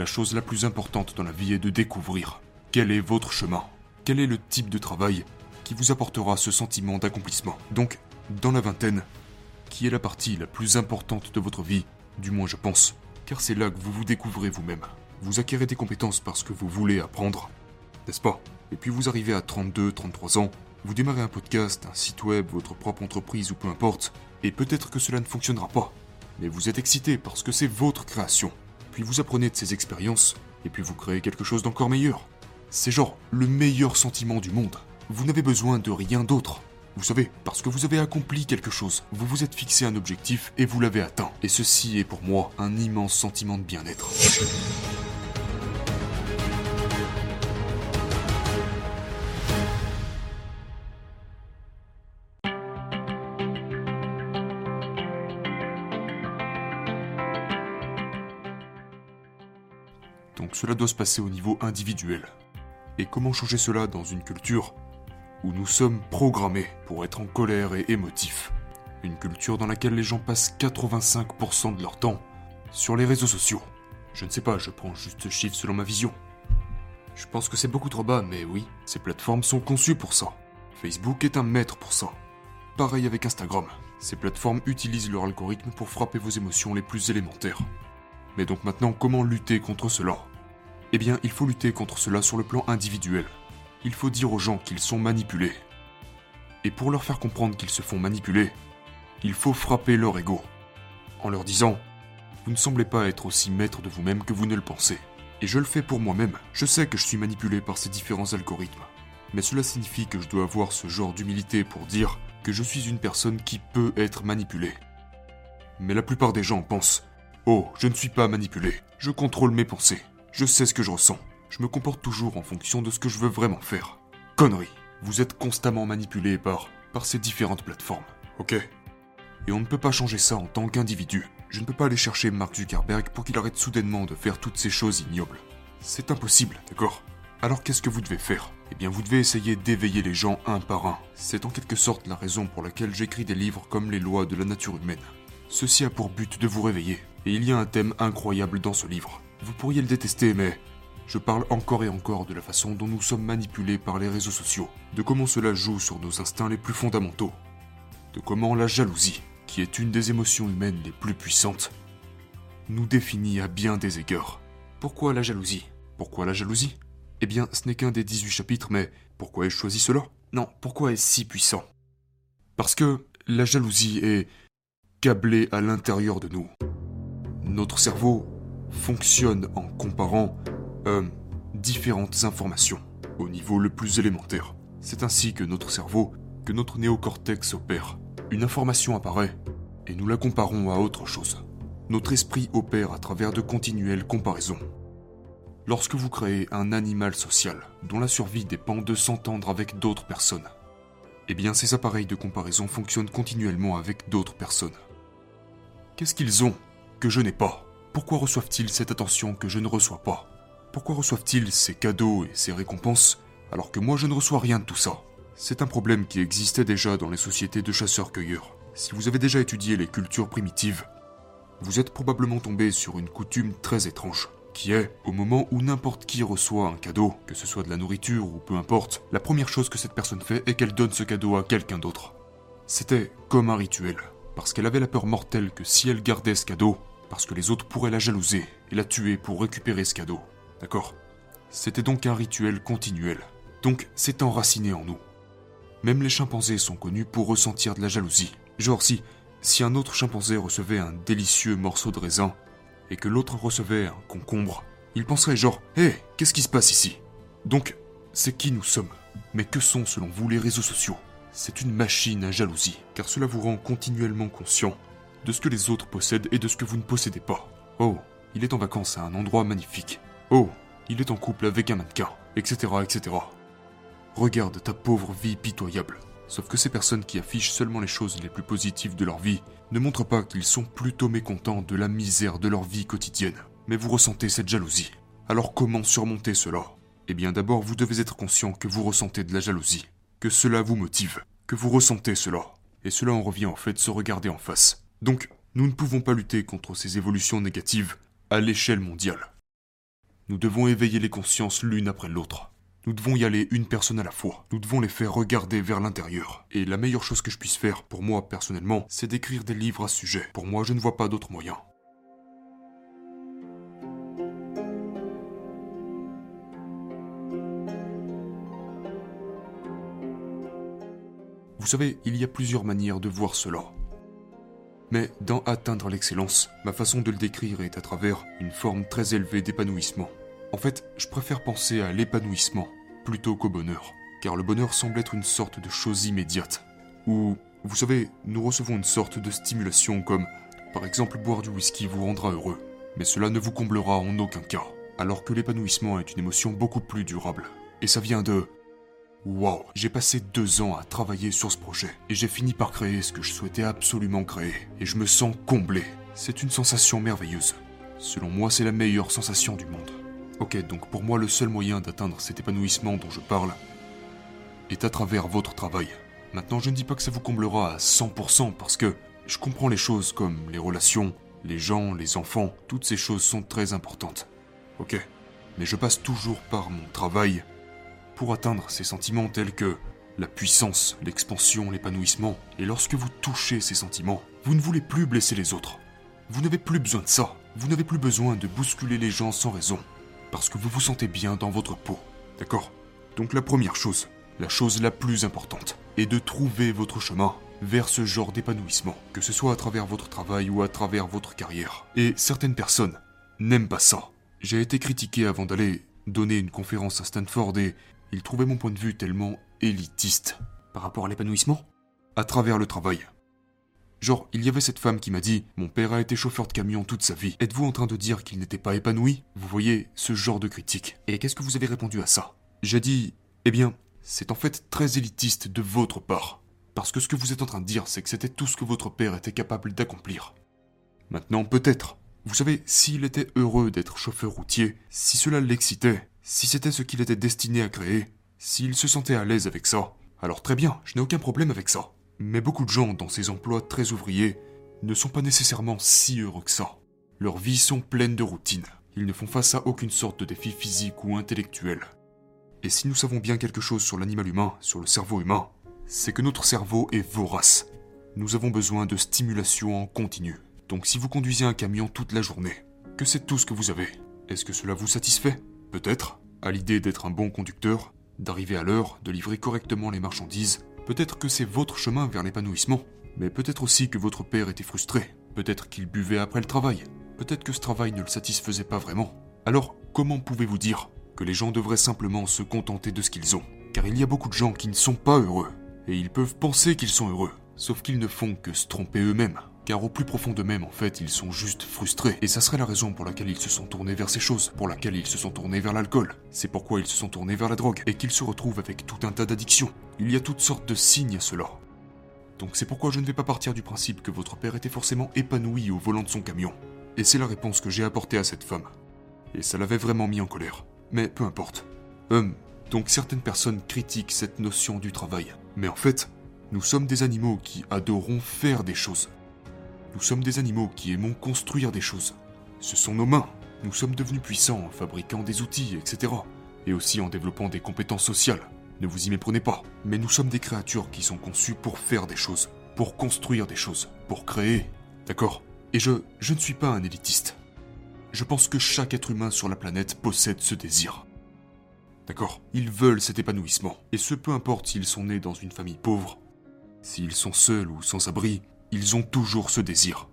la chose la plus importante dans la vie est de découvrir quel est votre chemin, quel est le type de travail qui vous apportera ce sentiment d'accomplissement. Donc, dans la vingtaine, qui est la partie la plus importante de votre vie, du moins je pense, car c'est là que vous vous découvrez vous-même. Vous acquérez des compétences parce que vous voulez apprendre, n'est-ce pas? Et puis vous arrivez à 32, 33 ans, vous démarrez un podcast, un site web, votre propre entreprise ou peu importe, et peut-être que cela ne fonctionnera pas. Mais vous êtes excité parce que c'est votre création. Puis vous apprenez de ces expériences, et puis vous créez quelque chose d'encore meilleur. C'est genre le meilleur sentiment du monde. Vous n'avez besoin de rien d'autre. Vous savez, parce que vous avez accompli quelque chose, vous vous êtes fixé un objectif et vous l'avez atteint. Et ceci est pour moi un immense sentiment de bien-être. Donc cela doit se passer au niveau individuel. Et comment changer cela dans une culture où nous sommes programmés pour être en colère et émotifs? Une culture dans laquelle les gens passent 85% de leur temps sur les réseaux sociaux. Je ne sais pas, je prends juste ce chiffre selon ma vision. Je pense que c'est beaucoup trop bas, mais oui, ces plateformes sont conçues pour ça. Facebook est un maître pour ça. Pareil avec Instagram. Ces plateformes utilisent leur algorithme pour frapper vos émotions les plus élémentaires. Mais donc maintenant, comment lutter contre cela? Eh bien, il faut lutter contre cela sur le plan individuel. Il faut dire aux gens qu'ils sont manipulés. Et pour leur faire comprendre qu'ils se font manipuler, il faut frapper leur ego. En leur disant Vous ne semblez pas être aussi maître de vous-même que vous ne le pensez. Et je le fais pour moi-même. Je sais que je suis manipulé par ces différents algorithmes. Mais cela signifie que je dois avoir ce genre d'humilité pour dire que je suis une personne qui peut être manipulée. Mais la plupart des gens pensent Oh, je ne suis pas manipulé. Je contrôle mes pensées. Je sais ce que je ressens. Je me comporte toujours en fonction de ce que je veux vraiment faire. Connerie. Vous êtes constamment manipulé par, par ces différentes plateformes. Ok Et on ne peut pas changer ça en tant qu'individu. Je ne peux pas aller chercher Mark Zuckerberg pour qu'il arrête soudainement de faire toutes ces choses ignobles. C'est impossible, d'accord? Alors qu'est-ce que vous devez faire? Eh bien, vous devez essayer d'éveiller les gens un par un. C'est en quelque sorte la raison pour laquelle j'écris des livres comme Les lois de la nature humaine. Ceci a pour but de vous réveiller. Et il y a un thème incroyable dans ce livre. Vous pourriez le détester, mais je parle encore et encore de la façon dont nous sommes manipulés par les réseaux sociaux, de comment cela joue sur nos instincts les plus fondamentaux, de comment la jalousie, qui est une des émotions humaines les plus puissantes, nous définit à bien des égards. Pourquoi la jalousie? Pourquoi la jalousie? Eh bien, ce n'est qu'un des 18 chapitres, mais pourquoi ai-je choisi cela? Non, pourquoi est-ce si puissant? Parce que la jalousie est câblée à l'intérieur de nous. Notre cerveau fonctionne en comparant euh, différentes informations au niveau le plus élémentaire. C'est ainsi que notre cerveau, que notre néocortex opère. Une information apparaît et nous la comparons à autre chose. Notre esprit opère à travers de continuelles comparaisons. Lorsque vous créez un animal social dont la survie dépend de s'entendre avec d'autres personnes, eh bien ces appareils de comparaison fonctionnent continuellement avec d'autres personnes. Qu'est-ce qu'ils ont que je n'ai pas? Pourquoi reçoivent-ils cette attention que je ne reçois pas? Pourquoi reçoivent-ils ces cadeaux et ces récompenses alors que moi je ne reçois rien de tout ça? C'est un problème qui existait déjà dans les sociétés de chasseurs-cueilleurs. Si vous avez déjà étudié les cultures primitives, vous êtes probablement tombé sur une coutume très étrange, qui est, au moment où n'importe qui reçoit un cadeau, que ce soit de la nourriture ou peu importe, la première chose que cette personne fait est qu'elle donne ce cadeau à quelqu'un d'autre. C'était comme un rituel, parce qu'elle avait la peur mortelle que si elle gardait ce cadeau, parce que les autres pourraient la jalouser et la tuer pour récupérer ce cadeau. D'accord? C'était donc un rituel continuel. Donc c'est enraciné en nous. Même les chimpanzés sont connus pour ressentir de la jalousie. Genre si, si un autre chimpanzé recevait un délicieux morceau de raisin et que l'autre recevait un concombre, il penserait genre Hé, qu'est-ce qui se passe ici? Donc, c'est qui nous sommes. Mais que sont selon vous les réseaux sociaux? C'est une machine à jalousie, car cela vous rend continuellement conscient de ce que les autres possèdent et de ce que vous ne possédez pas. Oh, il est en vacances à un endroit magnifique. Oh, il est en couple avec un mannequin, etc., etc. Regarde ta pauvre vie pitoyable. Sauf que ces personnes qui affichent seulement les choses les plus positives de leur vie ne montrent pas qu'ils sont plutôt mécontents de la misère de leur vie quotidienne. Mais vous ressentez cette jalousie. Alors comment surmonter cela? Eh bien d'abord vous devez être conscient que vous ressentez de la jalousie, que cela vous motive, que vous ressentez cela. Et cela en revient en fait se regarder en face. Donc, nous ne pouvons pas lutter contre ces évolutions négatives à l'échelle mondiale. Nous devons éveiller les consciences l'une après l'autre. Nous devons y aller une personne à la fois. Nous devons les faire regarder vers l'intérieur. Et la meilleure chose que je puisse faire, pour moi personnellement, c'est d'écrire des livres à ce sujet. Pour moi, je ne vois pas d'autre moyen. Vous savez, il y a plusieurs manières de voir cela. Mais dans Atteindre l'excellence, ma façon de le décrire est à travers une forme très élevée d'épanouissement. En fait, je préfère penser à l'épanouissement plutôt qu'au bonheur, car le bonheur semble être une sorte de chose immédiate, où, vous savez, nous recevons une sorte de stimulation comme, par exemple, boire du whisky vous rendra heureux, mais cela ne vous comblera en aucun cas, alors que l'épanouissement est une émotion beaucoup plus durable. Et ça vient de Wow, j'ai passé deux ans à travailler sur ce projet et j'ai fini par créer ce que je souhaitais absolument créer et je me sens comblé. C'est une sensation merveilleuse. Selon moi, c'est la meilleure sensation du monde. Ok, donc pour moi, le seul moyen d'atteindre cet épanouissement dont je parle est à travers votre travail. Maintenant, je ne dis pas que ça vous comblera à 100% parce que je comprends les choses comme les relations, les gens, les enfants, toutes ces choses sont très importantes. Ok, mais je passe toujours par mon travail pour atteindre ces sentiments tels que la puissance, l'expansion, l'épanouissement. Et lorsque vous touchez ces sentiments, vous ne voulez plus blesser les autres. Vous n'avez plus besoin de ça. Vous n'avez plus besoin de bousculer les gens sans raison. Parce que vous vous sentez bien dans votre peau. D'accord? Donc la première chose, la chose la plus importante, est de trouver votre chemin vers ce genre d'épanouissement, que ce soit à travers votre travail ou à travers votre carrière. Et certaines personnes n'aiment pas ça. J'ai été critiqué avant d'aller donner une conférence à Stanford et il trouvait mon point de vue tellement élitiste. Par rapport à l'épanouissement? À travers le travail. Genre, il y avait cette femme qui m'a dit Mon père a été chauffeur de camion toute sa vie. Êtes-vous en train de dire qu'il n'était pas épanoui? Vous voyez, ce genre de critique. Et qu'est-ce que vous avez répondu à ça? J'ai dit Eh bien, c'est en fait très élitiste de votre part. Parce que ce que vous êtes en train de dire, c'est que c'était tout ce que votre père était capable d'accomplir. Maintenant, peut-être. Vous savez, s'il était heureux d'être chauffeur routier, si cela l'excitait, si c'était ce qu'il était destiné à créer, s'il se sentait à l'aise avec ça, alors très bien, je n'ai aucun problème avec ça. Mais beaucoup de gens dans ces emplois très ouvriers ne sont pas nécessairement si heureux que ça. Leurs vies sont pleines de routines. Ils ne font face à aucune sorte de défi physique ou intellectuel. Et si nous savons bien quelque chose sur l'animal humain, sur le cerveau humain, c'est que notre cerveau est vorace. Nous avons besoin de stimulation en continu. Donc si vous conduisez un camion toute la journée, que c'est tout ce que vous avez, est-ce que cela vous satisfait? Peut-être, à l'idée d'être un bon conducteur, d'arriver à l'heure, de livrer correctement les marchandises, peut-être que c'est votre chemin vers l'épanouissement, mais peut-être aussi que votre père était frustré, peut-être qu'il buvait après le travail, peut-être que ce travail ne le satisfaisait pas vraiment. Alors, comment pouvez-vous dire que les gens devraient simplement se contenter de ce qu'ils ont? Car il y a beaucoup de gens qui ne sont pas heureux, et ils peuvent penser qu'ils sont heureux, sauf qu'ils ne font que se tromper eux-mêmes car au plus profond d'eux-mêmes, en fait, ils sont juste frustrés. Et ça serait la raison pour laquelle ils se sont tournés vers ces choses, pour laquelle ils se sont tournés vers l'alcool. C'est pourquoi ils se sont tournés vers la drogue, et qu'ils se retrouvent avec tout un tas d'addictions. Il y a toutes sortes de signes à cela. Donc c'est pourquoi je ne vais pas partir du principe que votre père était forcément épanoui au volant de son camion. Et c'est la réponse que j'ai apportée à cette femme. Et ça l'avait vraiment mis en colère. Mais peu importe. Hum, donc certaines personnes critiquent cette notion du travail. Mais en fait, nous sommes des animaux qui adorons faire des choses. Nous sommes des animaux qui aimons construire des choses. Ce sont nos mains. Nous sommes devenus puissants en fabriquant des outils, etc. Et aussi en développant des compétences sociales. Ne vous y méprenez pas. Mais nous sommes des créatures qui sont conçues pour faire des choses, pour construire des choses, pour créer. D'accord? Et je, je ne suis pas un élitiste. Je pense que chaque être humain sur la planète possède ce désir. D'accord? Ils veulent cet épanouissement. Et ce peu importe s'ils sont nés dans une famille pauvre, s'ils sont seuls ou sans abri, ils ont toujours ce désir.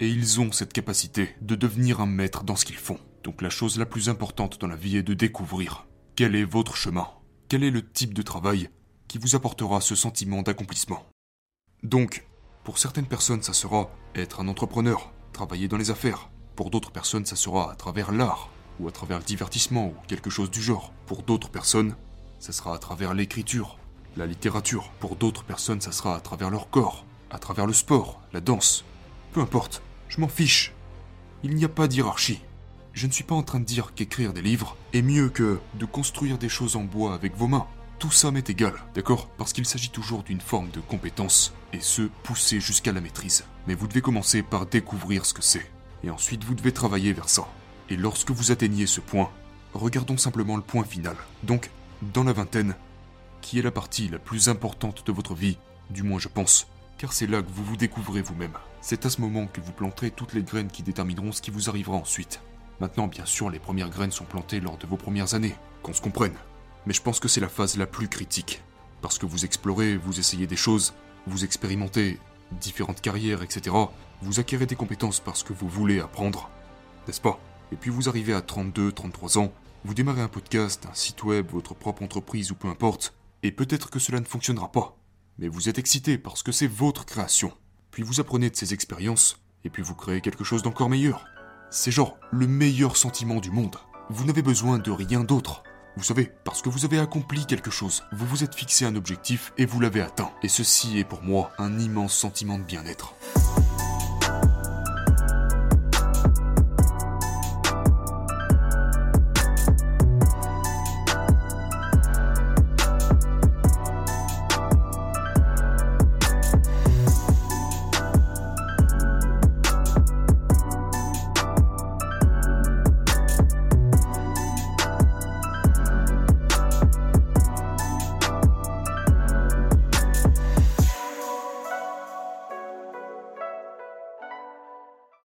Et ils ont cette capacité de devenir un maître dans ce qu'ils font. Donc la chose la plus importante dans la vie est de découvrir quel est votre chemin, quel est le type de travail qui vous apportera ce sentiment d'accomplissement. Donc, pour certaines personnes, ça sera être un entrepreneur, travailler dans les affaires. Pour d'autres personnes, ça sera à travers l'art, ou à travers le divertissement, ou quelque chose du genre. Pour d'autres personnes, ça sera à travers l'écriture, la littérature. Pour d'autres personnes, ça sera à travers leur corps, à travers le sport, la danse. Peu importe, je m'en fiche. Il n'y a pas d'hierarchie. Je ne suis pas en train de dire qu'écrire des livres est mieux que de construire des choses en bois avec vos mains. Tout ça m'est égal, d'accord? Parce qu'il s'agit toujours d'une forme de compétence, et ce, poussé jusqu'à la maîtrise. Mais vous devez commencer par découvrir ce que c'est, et ensuite vous devez travailler vers ça. Et lorsque vous atteignez ce point, regardons simplement le point final. Donc, dans la vingtaine, qui est la partie la plus importante de votre vie, du moins je pense, car c'est là que vous vous découvrez vous-même. C'est à ce moment que vous planterez toutes les graines qui détermineront ce qui vous arrivera ensuite. Maintenant, bien sûr, les premières graines sont plantées lors de vos premières années, qu'on se comprenne. Mais je pense que c'est la phase la plus critique. Parce que vous explorez, vous essayez des choses, vous expérimentez différentes carrières, etc. Vous acquérez des compétences parce que vous voulez apprendre, n'est-ce pas? Et puis vous arrivez à 32, 33 ans, vous démarrez un podcast, un site web, votre propre entreprise ou peu importe, et peut-être que cela ne fonctionnera pas. Mais vous êtes excité parce que c'est votre création. Puis vous apprenez de ces expériences, et puis vous créez quelque chose d'encore meilleur. C'est genre le meilleur sentiment du monde. Vous n'avez besoin de rien d'autre. Vous savez, parce que vous avez accompli quelque chose, vous vous êtes fixé un objectif et vous l'avez atteint. Et ceci est pour moi un immense sentiment de bien-être.